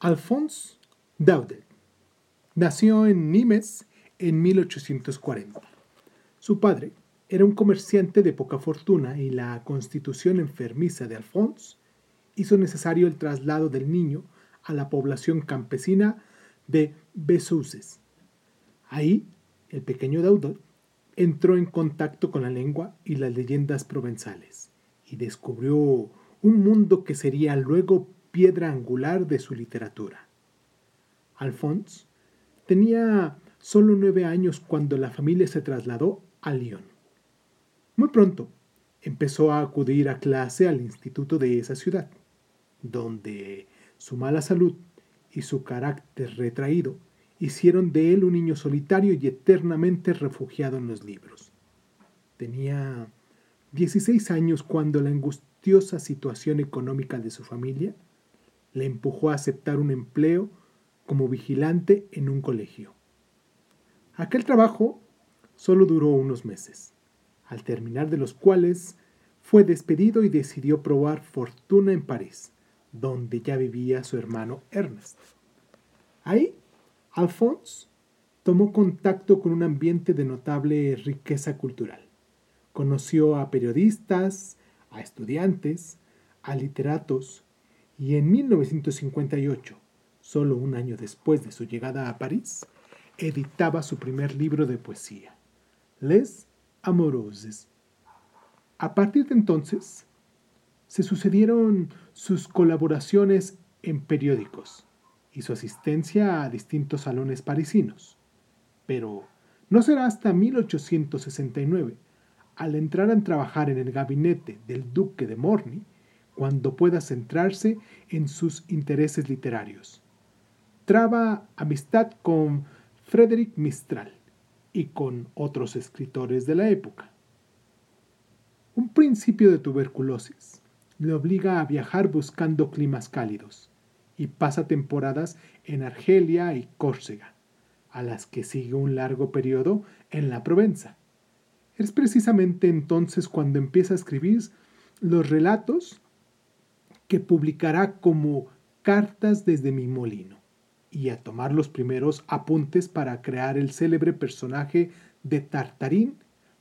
Alphonse Daudet nació en Nimes en 1840. Su padre era un comerciante de poca fortuna y la constitución enfermiza de Alphonse hizo necesario el traslado del niño a la población campesina de Besouses. Ahí, el pequeño Daudot entró en contacto con la lengua y las leyendas provenzales y descubrió un mundo que sería luego piedra angular de su literatura. Alphonse tenía solo nueve años cuando la familia se trasladó a Lyon. Muy pronto empezó a acudir a clase al instituto de esa ciudad, donde su mala salud y su carácter retraído hicieron de él un niño solitario y eternamente refugiado en los libros. Tenía 16 años cuando la angustiosa situación económica de su familia le empujó a aceptar un empleo como vigilante en un colegio. Aquel trabajo solo duró unos meses, al terminar de los cuales fue despedido y decidió probar fortuna en París, donde ya vivía su hermano Ernest. Ahí, Alphonse tomó contacto con un ambiente de notable riqueza cultural. Conoció a periodistas, a estudiantes, a literatos, y en 1958, solo un año después de su llegada a París, editaba su primer libro de poesía, Les Amoroses. A partir de entonces, se sucedieron sus colaboraciones en periódicos y su asistencia a distintos salones parisinos. Pero no será hasta 1869, al entrar a trabajar en el gabinete del duque de Morny, cuando pueda centrarse en sus intereses literarios. Traba amistad con Frédéric Mistral y con otros escritores de la época. Un principio de tuberculosis le obliga a viajar buscando climas cálidos y pasa temporadas en Argelia y Córcega, a las que sigue un largo periodo en la Provenza. Es precisamente entonces cuando empieza a escribir los relatos que publicará como Cartas desde mi molino y a tomar los primeros apuntes para crear el célebre personaje de Tartarín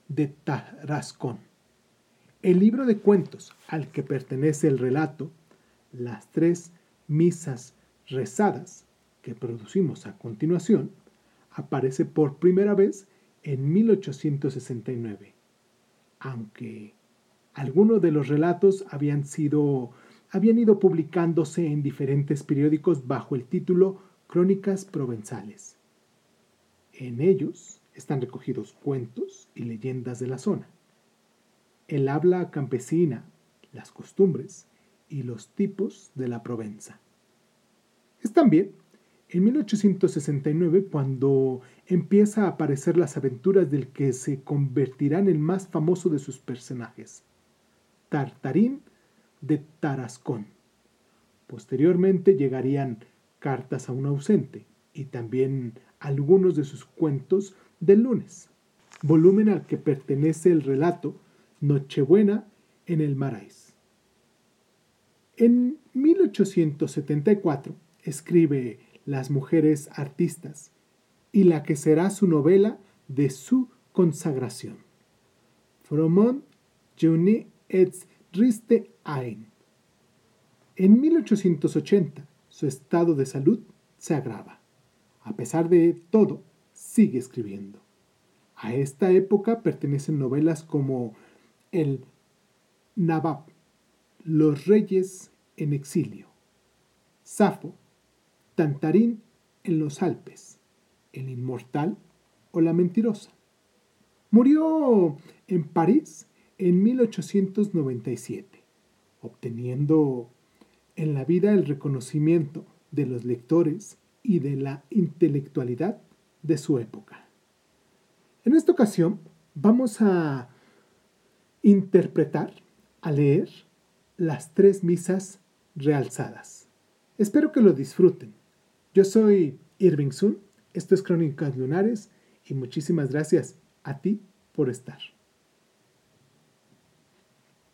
de Tarascón. El libro de cuentos al que pertenece el relato, las tres misas rezadas que producimos a continuación, aparece por primera vez en 1869, aunque algunos de los relatos habían sido habían ido publicándose en diferentes periódicos bajo el título Crónicas Provenzales. En ellos están recogidos cuentos y leyendas de la zona, el habla campesina, las costumbres y los tipos de la Provenza. Es también en 1869 cuando empieza a aparecer las aventuras del que se convertirá en el más famoso de sus personajes, Tartarín de Tarascón. Posteriormente llegarían Cartas a un ausente y también algunos de sus cuentos del lunes, volumen al que pertenece el relato Nochebuena en el Marais. En 1874 escribe Las mujeres artistas y la que será su novela de su consagración. Fromont Journée et Riste Ain. En 1880, su estado de salud se agrava. A pesar de todo, sigue escribiendo. A esta época pertenecen novelas como El Nabab, Los Reyes en Exilio, Safo, Tantarín en los Alpes, El Inmortal o La Mentirosa. Murió en París en 1897, obteniendo en la vida el reconocimiento de los lectores y de la intelectualidad de su época. En esta ocasión vamos a interpretar, a leer las tres misas realzadas. Espero que lo disfruten. Yo soy Irving Sun, esto es Crónicas Lunares y muchísimas gracias a ti por estar.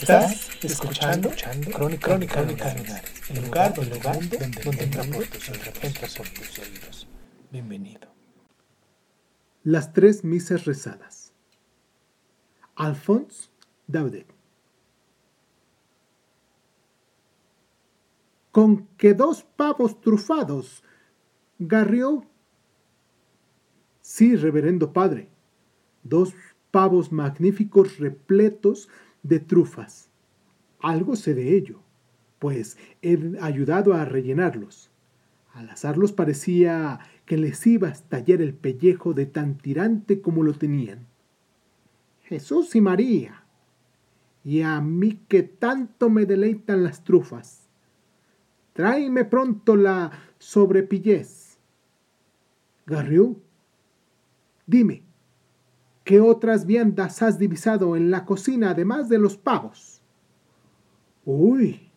Estás escuchando, escuchando Crónica, Crónica, Crónica el lugar, el lugar donde, donde, donde entra por tus oídos. por tus oídos. Bienvenido. Las tres misas rezadas. Alphonse Daudet. Con que dos pavos trufados, Garrió. Sí, reverendo padre, dos pavos magníficos repletos de trufas. Algo sé de ello, pues he ayudado a rellenarlos. Al azarlos parecía que les iba a estallar el pellejo de tan tirante como lo tenían. Jesús y María. Y a mí que tanto me deleitan las trufas. Tráeme pronto la sobrepillez. Garriú, dime, ¿Qué otras viandas has divisado en la cocina además de los pavos? Uy,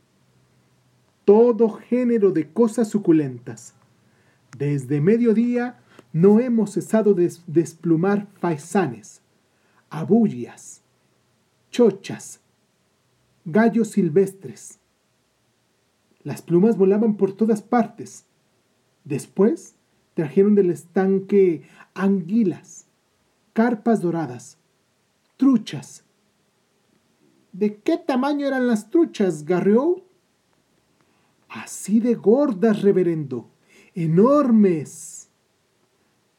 todo género de cosas suculentas. Desde mediodía no hemos cesado de desplumar faisanes, abullas, chochas, gallos silvestres. Las plumas volaban por todas partes. Después trajeron del estanque anguilas, carpas doradas, truchas. ¿De qué tamaño eran las truchas, Garrió? Así de gordas, reverendo, enormes.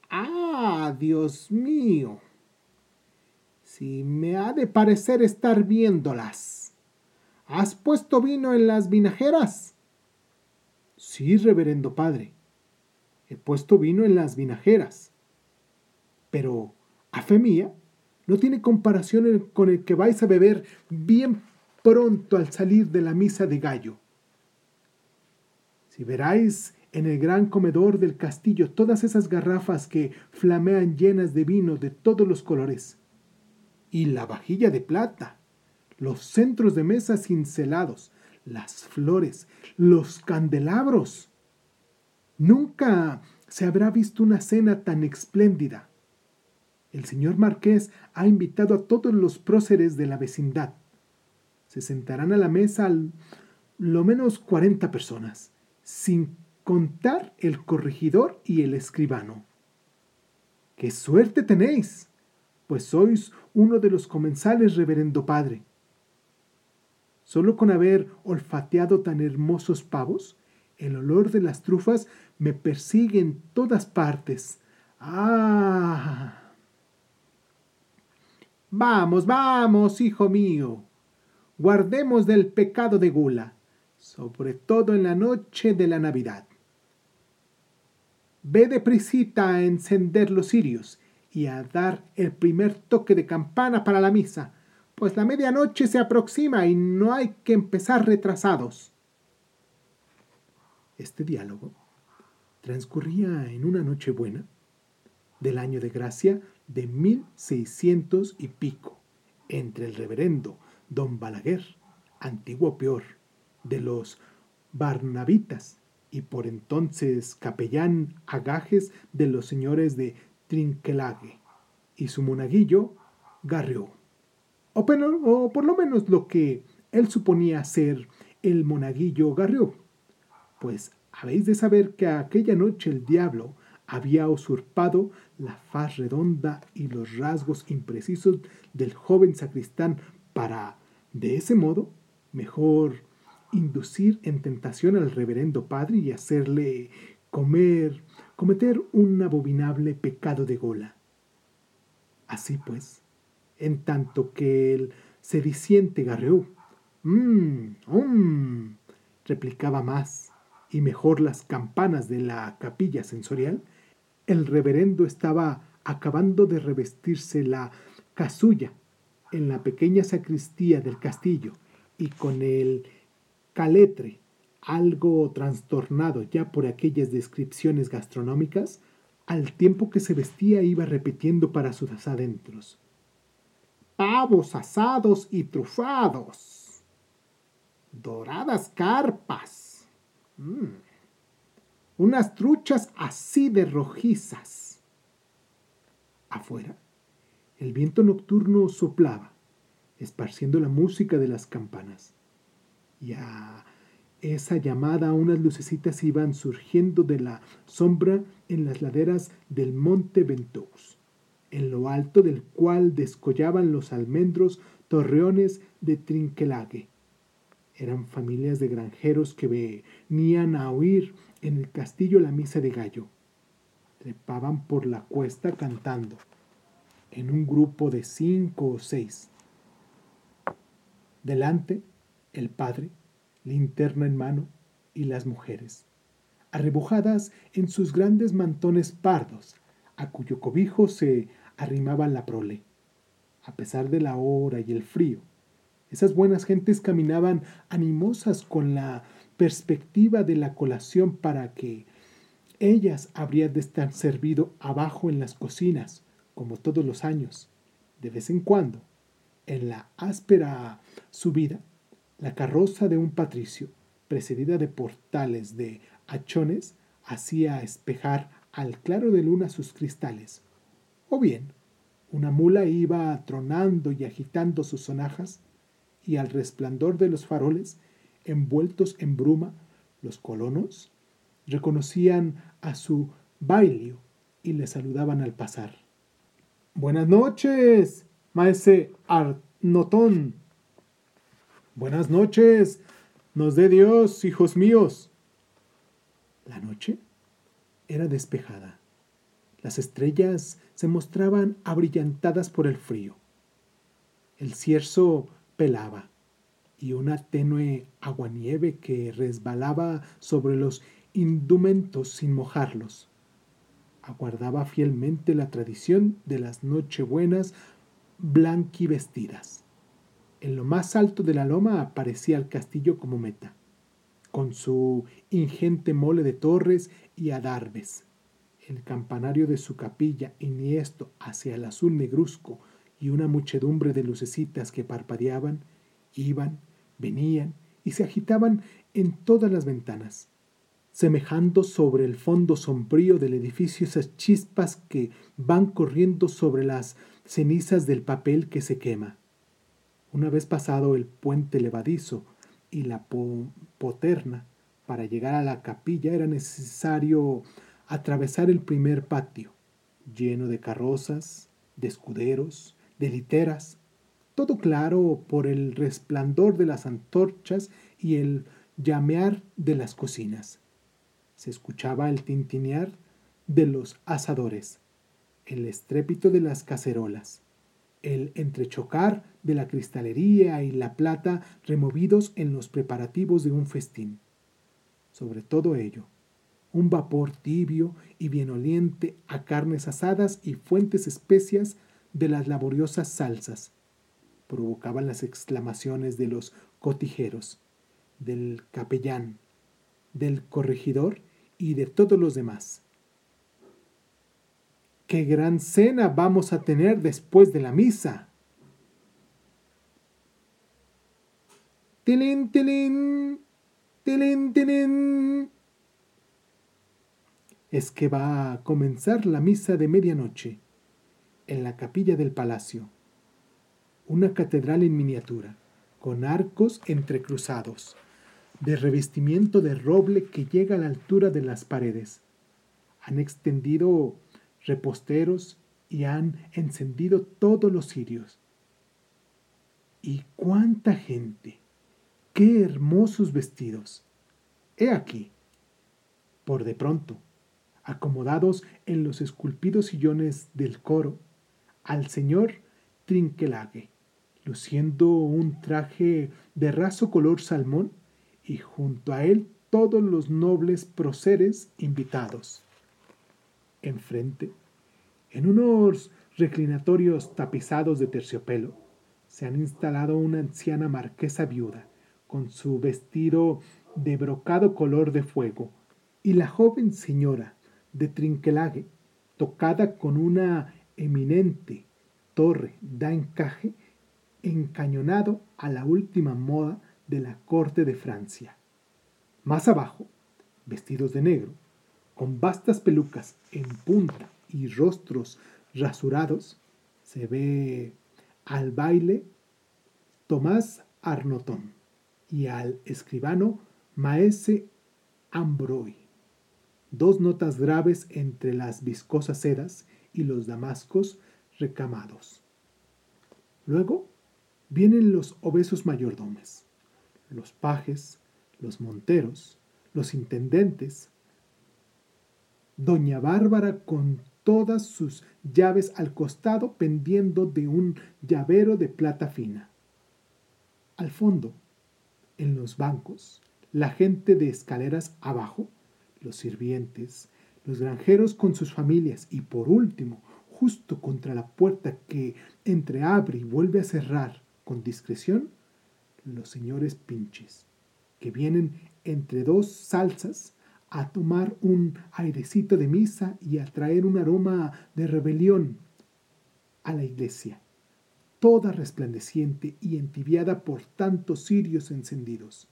Ah, Dios mío. Si me ha de parecer estar viéndolas. ¿Has puesto vino en las vinajeras? Sí, reverendo padre. He puesto vino en las vinajeras. Pero a fe mía, no tiene comparación con el que vais a beber bien pronto al salir de la misa de gallo. Si veráis en el gran comedor del castillo todas esas garrafas que flamean llenas de vino de todos los colores, y la vajilla de plata, los centros de mesa cincelados, las flores, los candelabros. Nunca se habrá visto una cena tan espléndida. El señor marqués ha invitado a todos los próceres de la vecindad. Se sentarán a la mesa al, lo menos cuarenta personas, sin contar el corregidor y el escribano. ¡Qué suerte tenéis! Pues sois uno de los comensales, reverendo padre. Solo con haber olfateado tan hermosos pavos, el olor de las trufas me persigue en todas partes. ¡Ah! Vamos, vamos, hijo mío, guardemos del pecado de gula, sobre todo en la noche de la Navidad. Ve de prisita a encender los cirios y a dar el primer toque de campana para la misa, pues la medianoche se aproxima y no hay que empezar retrasados. Este diálogo transcurría en una noche buena del año de gracia de 1600 y pico, entre el reverendo don Balaguer, antiguo peor, de los Barnabitas, y por entonces capellán agajes de los señores de Trinquelague, y su monaguillo Garrió, o, o por lo menos lo que él suponía ser el monaguillo Garrió, pues habéis de saber que aquella noche el diablo había usurpado la faz redonda y los rasgos imprecisos del joven sacristán para, de ese modo, mejor inducir en tentación al reverendo padre y hacerle comer, cometer un abominable pecado de gola. Así pues, en tanto que el sediciente Garreú, mmm, mmm, replicaba más y mejor las campanas de la capilla sensorial, el reverendo estaba acabando de revestirse la casulla en la pequeña sacristía del castillo y con el caletre algo trastornado ya por aquellas descripciones gastronómicas, al tiempo que se vestía iba repitiendo para sus adentros. Pavos asados y trufados. Doradas carpas. Mm. Unas truchas así de rojizas. Afuera, el viento nocturno soplaba, esparciendo la música de las campanas. Y a esa llamada unas lucecitas iban surgiendo de la sombra en las laderas del monte Ventoux, en lo alto del cual descollaban los almendros torreones de Trinquelague. Eran familias de granjeros que venían a oír en el castillo la misa de gallo. Trepaban por la cuesta cantando, en un grupo de cinco o seis. Delante, el padre, linterna en mano, y las mujeres, arrebujadas en sus grandes mantones pardos, a cuyo cobijo se arrimaba la prole. A pesar de la hora y el frío, esas buenas gentes caminaban animosas con la perspectiva de la colación para que ellas habrían de estar servido abajo en las cocinas, como todos los años. De vez en cuando, en la áspera subida, la carroza de un patricio, precedida de portales de hachones, hacía espejar al claro de luna sus cristales. O bien, una mula iba tronando y agitando sus sonajas, y al resplandor de los faroles, envueltos en bruma, los colonos reconocían a su bailio y le saludaban al pasar. Buenas noches, maese Arnotón, Buenas noches. Nos dé Dios, hijos míos. La noche era despejada. Las estrellas se mostraban abrillantadas por el frío. El cierzo pelaba y una tenue aguanieve que resbalaba sobre los indumentos sin mojarlos. Aguardaba fielmente la tradición de las nochebuenas blanquivestidas. En lo más alto de la loma aparecía el castillo como meta, con su ingente mole de torres y adarves. El campanario de su capilla, esto hacia el azul negruzco, y una muchedumbre de lucecitas que parpadeaban, iban, venían y se agitaban en todas las ventanas, semejando sobre el fondo sombrío del edificio esas chispas que van corriendo sobre las cenizas del papel que se quema. Una vez pasado el puente levadizo y la poterna, para llegar a la capilla era necesario atravesar el primer patio, lleno de carrozas, de escuderos, de literas, todo claro por el resplandor de las antorchas y el llamear de las cocinas. Se escuchaba el tintinear de los asadores, el estrépito de las cacerolas, el entrechocar de la cristalería y la plata removidos en los preparativos de un festín. Sobre todo ello, un vapor tibio y bien oliente a carnes asadas y fuentes especias de las laboriosas salsas provocaban las exclamaciones de los cotijeros, del capellán, del corregidor y de todos los demás qué gran cena vamos a tener después de la misa. Tilín, tilín, tilín, tilín. Es que va a comenzar la misa de medianoche en la capilla del palacio, una catedral en miniatura, con arcos entrecruzados, de revestimiento de roble que llega a la altura de las paredes. Han extendido reposteros y han encendido todos los cirios. ¿Y cuánta gente? ¡Qué hermosos vestidos! He aquí, por de pronto, acomodados en los esculpidos sillones del coro, al señor Trinquelague, luciendo un traje de raso color salmón, y junto a él todos los nobles próceres invitados. Enfrente, en unos reclinatorios tapizados de terciopelo, se han instalado una anciana marquesa viuda, con su vestido de brocado color de fuego, y la joven señora de Trinquelague, tocada con una eminente torre da encaje, encañonado a la última moda de la corte de Francia. Más abajo, vestidos de negro, con vastas pelucas en punta y rostros rasurados, se ve al baile Tomás Arnotón y al escribano Maese Ambroy. Dos notas graves entre las viscosas sedas y los damascos recamados. Luego vienen los obesos mayordomes, los pajes, los monteros, los intendentes, doña Bárbara con todas sus llaves al costado pendiendo de un llavero de plata fina. Al fondo, en los bancos, la gente de escaleras abajo, los sirvientes, los granjeros con sus familias y por último, justo contra la puerta que entreabre y vuelve a cerrar con discreción, los señores pinches, que vienen entre dos salsas a tomar un airecito de misa y a traer un aroma de rebelión a la iglesia, toda resplandeciente y entibiada por tantos cirios encendidos.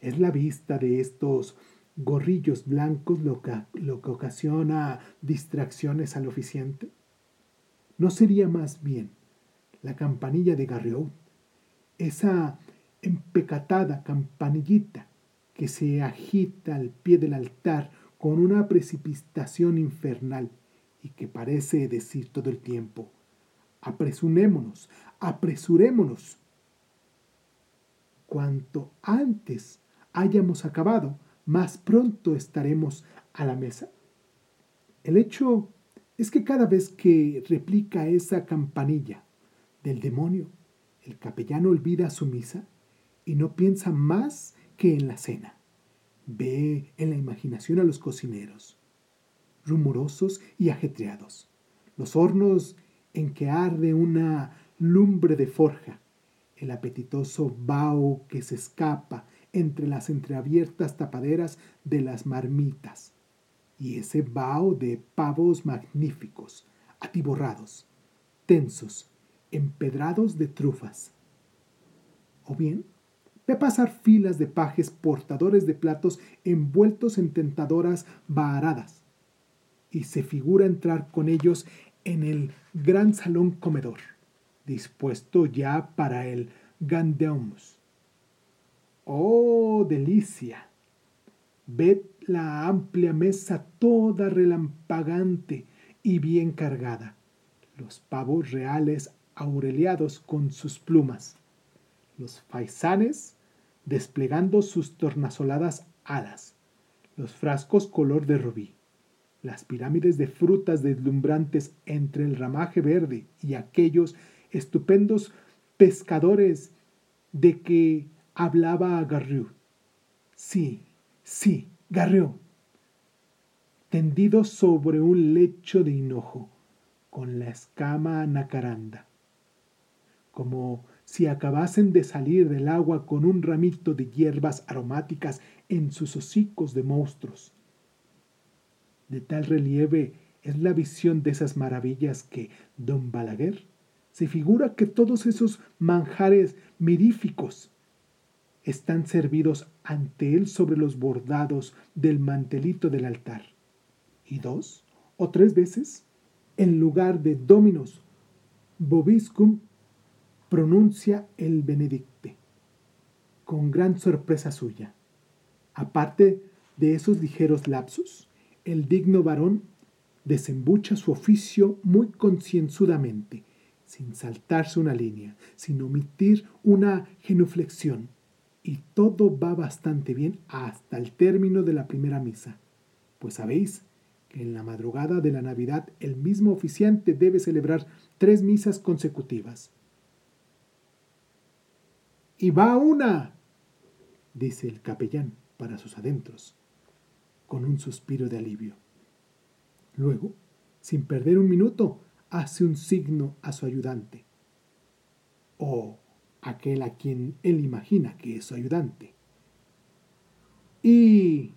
Es la vista de estos gorrillos blancos lo que, lo que ocasiona distracciones al oficiante. ¿No sería más bien la campanilla de Garriot, esa empecatada campanillita que se agita al pie del altar con una precipitación infernal y que parece decir todo el tiempo, apresurémonos, apresurémonos. Cuanto antes hayamos acabado, más pronto estaremos a la mesa. El hecho es que cada vez que replica esa campanilla del demonio, el capellán olvida su misa y no piensa más que en la cena. Ve en la imaginación a los cocineros, rumorosos y ajetreados, los hornos en que arde una lumbre de forja, el apetitoso vaho que se escapa entre las entreabiertas tapaderas de las marmitas, y ese vaho de pavos magníficos, atiborrados, tensos, empedrados de trufas. O bien, ve pasar filas de pajes portadores de platos envueltos en tentadoras varadas, y se figura entrar con ellos en el gran salón comedor, dispuesto ya para el Gandeums ¡Oh, delicia! Ved la amplia mesa toda relampagante y bien cargada, los pavos reales aureliados con sus plumas, los faisanes desplegando sus tornasoladas alas, los frascos color de rubí, las pirámides de frutas deslumbrantes entre el ramaje verde y aquellos estupendos pescadores de que hablaba a Garriou. Sí, sí, Garriou. Tendido sobre un lecho de hinojo, con la escama nacaranda. Como si acabasen de salir del agua con un ramito de hierbas aromáticas en sus hocicos de monstruos. De tal relieve es la visión de esas maravillas que don Balaguer se figura que todos esos manjares miríficos están servidos ante él sobre los bordados del mantelito del altar. Y dos o tres veces, en lugar de Dominos Bobiscum, pronuncia el Benedicte, con gran sorpresa suya. Aparte de esos ligeros lapsos, el digno varón desembucha su oficio muy concienzudamente, sin saltarse una línea, sin omitir una genuflexión, y todo va bastante bien hasta el término de la primera misa, pues sabéis que en la madrugada de la Navidad el mismo oficiante debe celebrar tres misas consecutivas. Y va una, dice el capellán para sus adentros, con un suspiro de alivio. Luego, sin perder un minuto, hace un signo a su ayudante, o aquel a quien él imagina que es su ayudante. Y...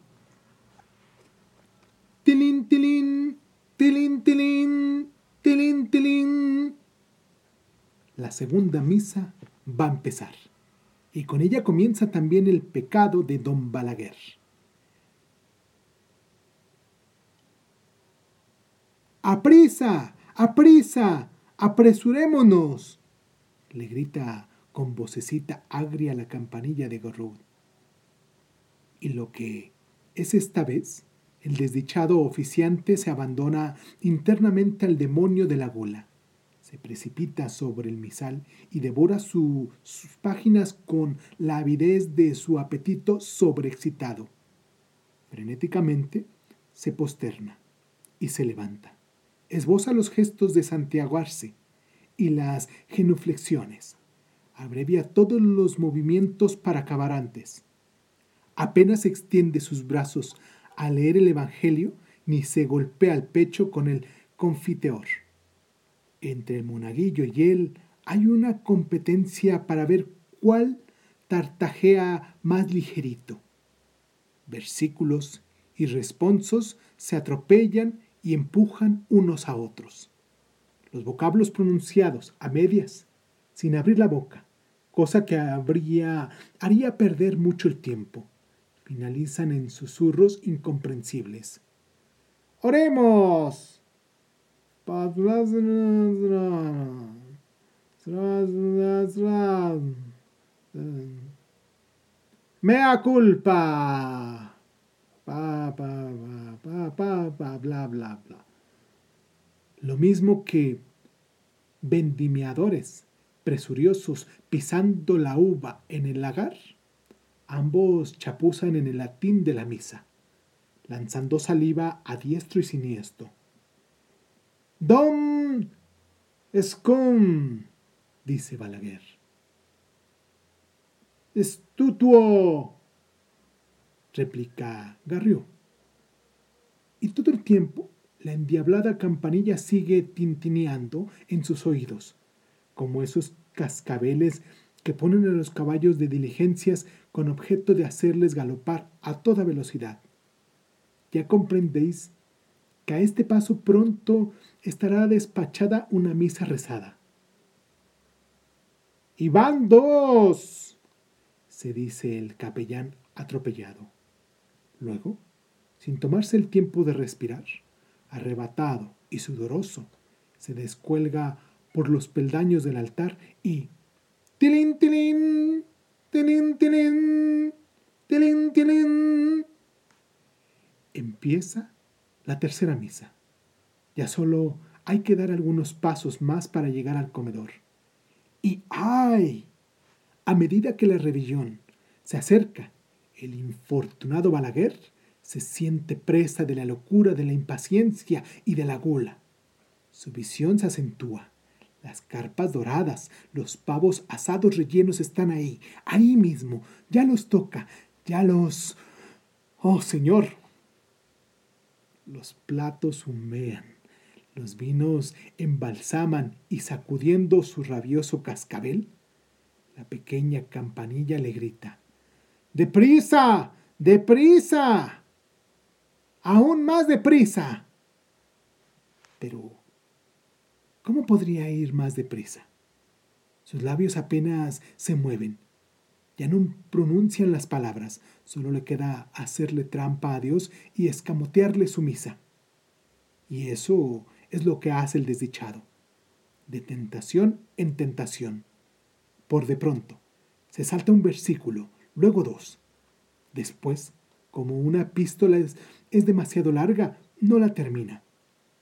Tilín, tilín, tilín. La segunda misa va a empezar. Y con ella comienza también el pecado de don Balaguer. ¡Aprisa! ¡Aprisa! ¡Apresurémonos! le grita con vocecita agria la campanilla de Gorrud. Y lo que es esta vez, el desdichado oficiante se abandona internamente al demonio de la gula. Precipita sobre el misal y devora sus páginas con la avidez de su apetito sobreexcitado. Frenéticamente se posterna y se levanta. Esboza los gestos de santiaguarse y las genuflexiones abrevia todos los movimientos para acabar antes. Apenas extiende sus brazos a leer el Evangelio, ni se golpea el pecho con el confiteor. Entre el monaguillo y él hay una competencia para ver cuál tartajea más ligerito. Versículos y responsos se atropellan y empujan unos a otros. Los vocablos pronunciados a medias, sin abrir la boca, cosa que habría, haría perder mucho el tiempo. Finalizan en susurros incomprensibles. ¡Oremos! Mea culpa. Pa, pa, pa, pa, pa, bla, bla, bla. Lo mismo que vendimiadores presuriosos pisando la uva en el lagar, ambos chapuzan en el latín de la misa, lanzando saliva a diestro y siniestro. Dom Scum, dice Balaguer. Estutuo, replica Garrió. Y todo el tiempo la endiablada campanilla sigue tintineando en sus oídos como esos cascabeles que ponen a los caballos de diligencias con objeto de hacerles galopar a toda velocidad. Ya comprendéis que a este paso pronto estará despachada una misa rezada. ¡Y van dos! se dice el capellán atropellado. Luego, sin tomarse el tiempo de respirar, arrebatado y sudoroso, se descuelga por los peldaños del altar y tilín, tilín, tilín, tilín, tilín, tilín. Empieza la tercera misa. Ya solo hay que dar algunos pasos más para llegar al comedor. Y ¡ay! A medida que la rebelión se acerca, el infortunado Balaguer se siente presa de la locura, de la impaciencia y de la gula. Su visión se acentúa las carpas doradas, los pavos asados rellenos están ahí, ahí mismo. Ya los toca, ya los... Oh, Señor. Los platos humean, los vinos embalsaman y sacudiendo su rabioso cascabel, la pequeña campanilla le grita. ¡Deprisa! ¡Deprisa! ¡Aún más deprisa! Pero ¿Cómo podría ir más deprisa? Sus labios apenas se mueven. Ya no pronuncian las palabras, solo le queda hacerle trampa a Dios y escamotearle su misa. Y eso es lo que hace el desdichado, de tentación en tentación. Por de pronto, se salta un versículo, luego dos. Después, como una epístola es, es demasiado larga, no la termina.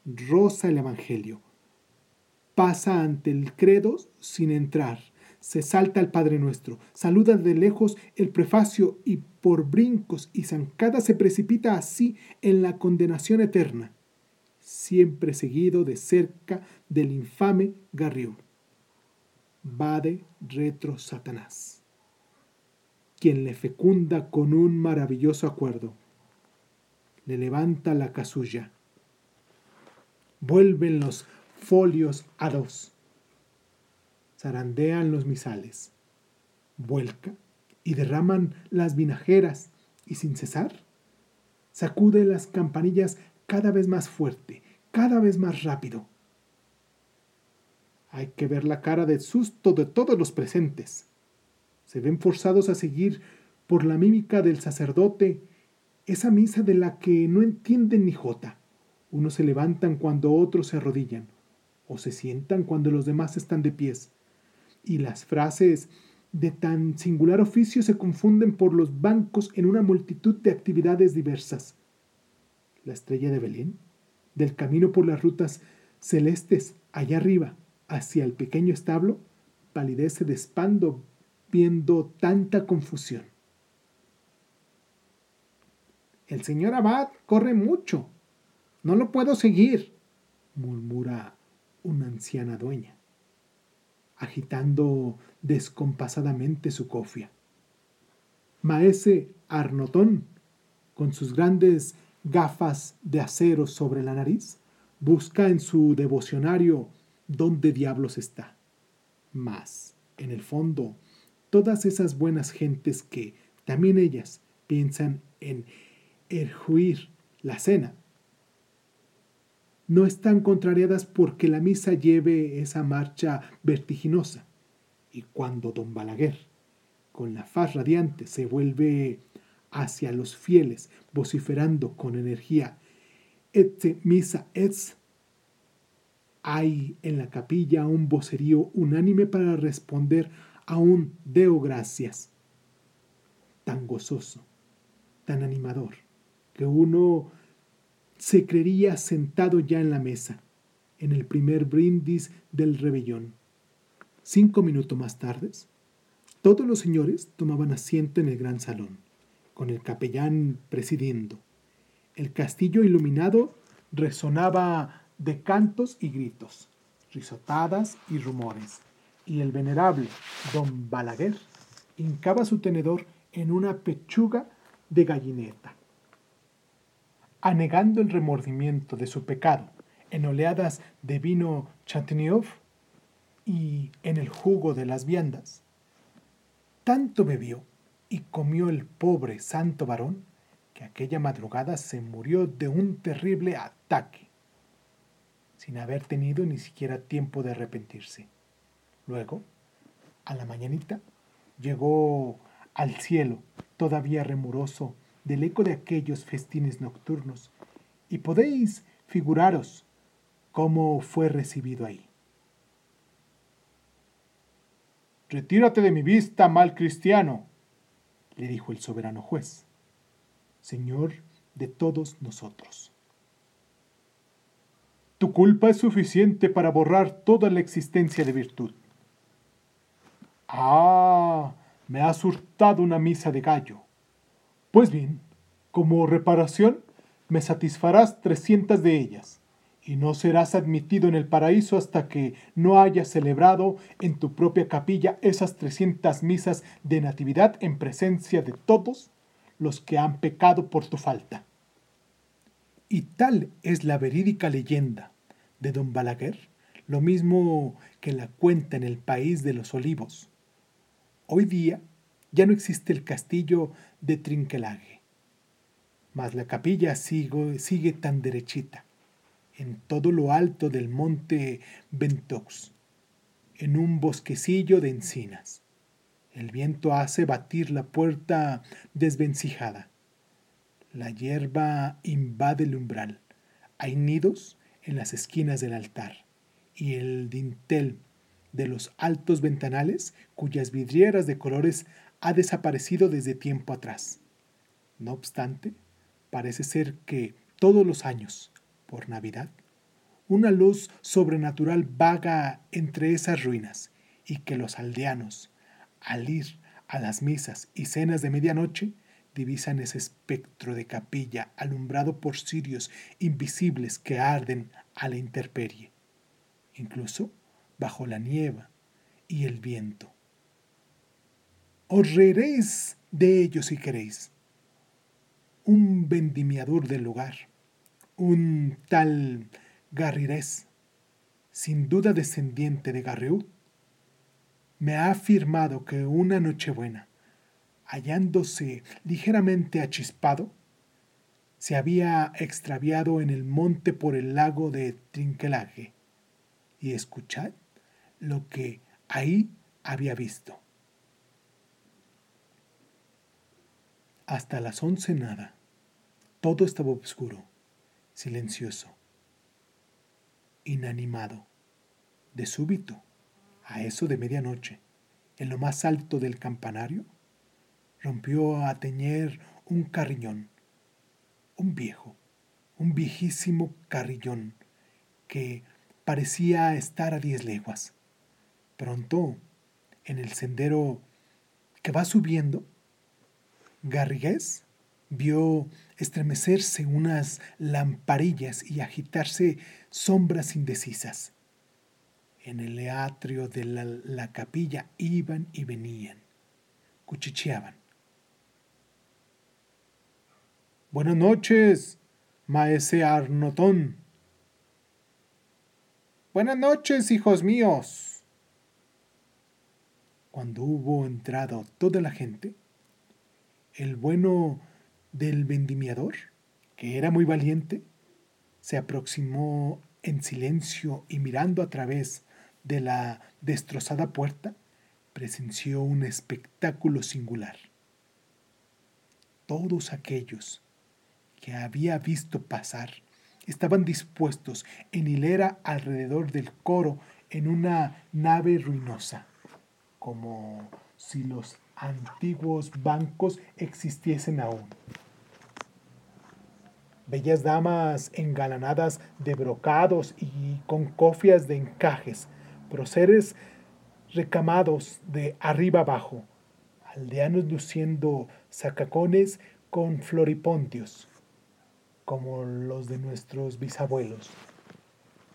Rosa el Evangelio, pasa ante el credo sin entrar. Se salta el Padre Nuestro, saluda de lejos el prefacio y por brincos y zancadas se precipita así en la condenación eterna, siempre seguido de cerca del infame Garrión. Vade retro Satanás, quien le fecunda con un maravilloso acuerdo. Le levanta la casulla. Vuelven los folios a dos. Zarandean los misales, vuelca y derraman las vinajeras y sin cesar sacude las campanillas cada vez más fuerte, cada vez más rápido. Hay que ver la cara de susto de todos los presentes. Se ven forzados a seguir por la mímica del sacerdote esa misa de la que no entienden ni jota. Unos se levantan cuando otros se arrodillan, o se sientan cuando los demás están de pies. Y las frases de tan singular oficio se confunden por los bancos en una multitud de actividades diversas. La estrella de Belén, del camino por las rutas celestes allá arriba, hacia el pequeño establo, palidece de viendo tanta confusión. El señor Abad corre mucho. No lo puedo seguir, murmura una anciana dueña, agitando descompasadamente su cofia. Maese Arnotón, con sus grandes gafas de acero sobre la nariz, busca en su devocionario dónde diablos está. Mas, en el fondo, todas esas buenas gentes que, también ellas, piensan en erjuir la cena, no están contrariadas porque la misa lleve esa marcha vertiginosa. Y cuando don Balaguer, con la faz radiante, se vuelve hacia los fieles, vociferando con energía, et misa et hay en la capilla un vocerío unánime para responder a un Deo gracias, tan gozoso, tan animador, que uno se creería sentado ya en la mesa, en el primer brindis del rebellón. Cinco minutos más tarde, todos los señores tomaban asiento en el gran salón, con el capellán presidiendo. El castillo iluminado resonaba de cantos y gritos, risotadas y rumores, y el venerable don Balaguer hincaba su tenedor en una pechuga de gallineta. Anegando el remordimiento de su pecado en oleadas de vino Chateauneuf y en el jugo de las viandas, tanto bebió y comió el pobre santo varón que aquella madrugada se murió de un terrible ataque sin haber tenido ni siquiera tiempo de arrepentirse. Luego, a la mañanita, llegó al cielo, todavía remuroso del eco de aquellos festines nocturnos, y podéis figuraros cómo fue recibido ahí. Retírate de mi vista, mal cristiano, le dijo el soberano juez, Señor de todos nosotros. Tu culpa es suficiente para borrar toda la existencia de virtud. Ah, me has hurtado una misa de gallo. Pues bien, como reparación, me satisfarás trescientas de ellas, y no serás admitido en el paraíso hasta que no hayas celebrado en tu propia capilla esas trescientas misas de natividad en presencia de todos los que han pecado por tu falta. Y tal es la verídica leyenda de don Balaguer, lo mismo que la cuenta en el país de los olivos. Hoy día ya no existe el castillo de Trinquelague, mas la capilla sigue, tan derechita, en todo lo alto del monte Ventoux, en un bosquecillo de encinas. El viento hace batir la puerta desvencijada. La hierba invade el umbral. Hay nidos en las esquinas del altar y el dintel de los altos ventanales cuyas vidrieras de colores ha desaparecido desde tiempo atrás. No obstante, parece ser que todos los años, por Navidad, una luz sobrenatural vaga entre esas ruinas y que los aldeanos, al ir a las misas y cenas de medianoche, divisan ese espectro de capilla alumbrado por cirios invisibles que arden a la intemperie, incluso bajo la nieve y el viento. Os de ellos si queréis. Un vendimiador del lugar, un tal Garrirés, sin duda descendiente de Garriú, me ha afirmado que una Nochebuena, hallándose ligeramente achispado, se había extraviado en el monte por el lago de Trinquelaje. Y escuchad lo que ahí había visto. Hasta las once nada. Todo estaba oscuro, silencioso, inanimado. De súbito, a eso de medianoche, en lo más alto del campanario, rompió a teñer un carriñón un viejo, un viejísimo carrillón que parecía estar a diez leguas. Pronto, en el sendero que va subiendo, Garrigués vio estremecerse unas lamparillas y agitarse sombras indecisas. En el atrio de la, la capilla iban y venían, cuchicheaban Buenas noches, maese Arnotón. Buenas noches, hijos míos. Cuando hubo entrado toda la gente, el bueno del vendimiador, que era muy valiente, se aproximó en silencio y mirando a través de la destrozada puerta, presenció un espectáculo singular. Todos aquellos que había visto pasar estaban dispuestos en hilera alrededor del coro en una nave ruinosa, como si los antiguos bancos existiesen aún. Bellas damas engalanadas de brocados y con cofias de encajes, proceres recamados de arriba abajo, aldeanos luciendo sacacones con floripontios, como los de nuestros bisabuelos,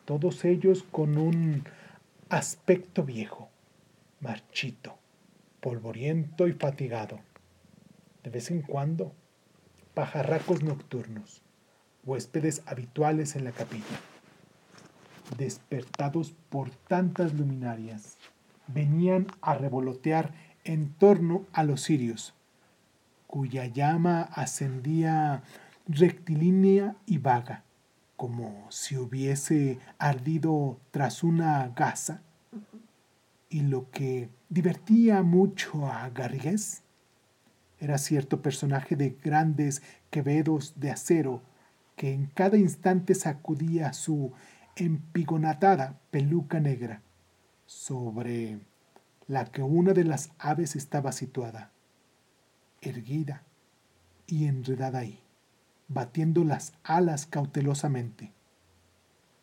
todos ellos con un aspecto viejo, marchito, polvoriento y fatigado. De vez en cuando, pajarracos nocturnos, huéspedes habituales en la capilla, despertados por tantas luminarias, venían a revolotear en torno a los cirios, cuya llama ascendía rectilínea y vaga, como si hubiese ardido tras una gasa. Y lo que divertía mucho a Garrigues era cierto personaje de grandes quevedos de acero que en cada instante sacudía su empigonatada peluca negra, sobre la que una de las aves estaba situada, erguida y enredada ahí batiendo las alas cautelosamente.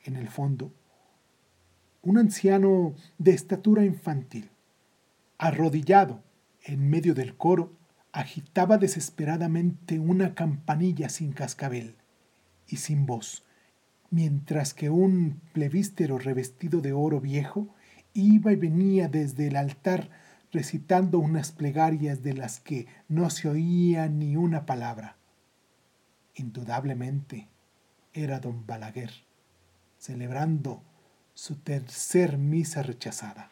En el fondo, un anciano de estatura infantil, arrodillado en medio del coro, agitaba desesperadamente una campanilla sin cascabel y sin voz, mientras que un plevístero revestido de oro viejo iba y venía desde el altar recitando unas plegarias de las que no se oía ni una palabra. Indudablemente era don Balaguer, celebrando su tercer misa rechazada.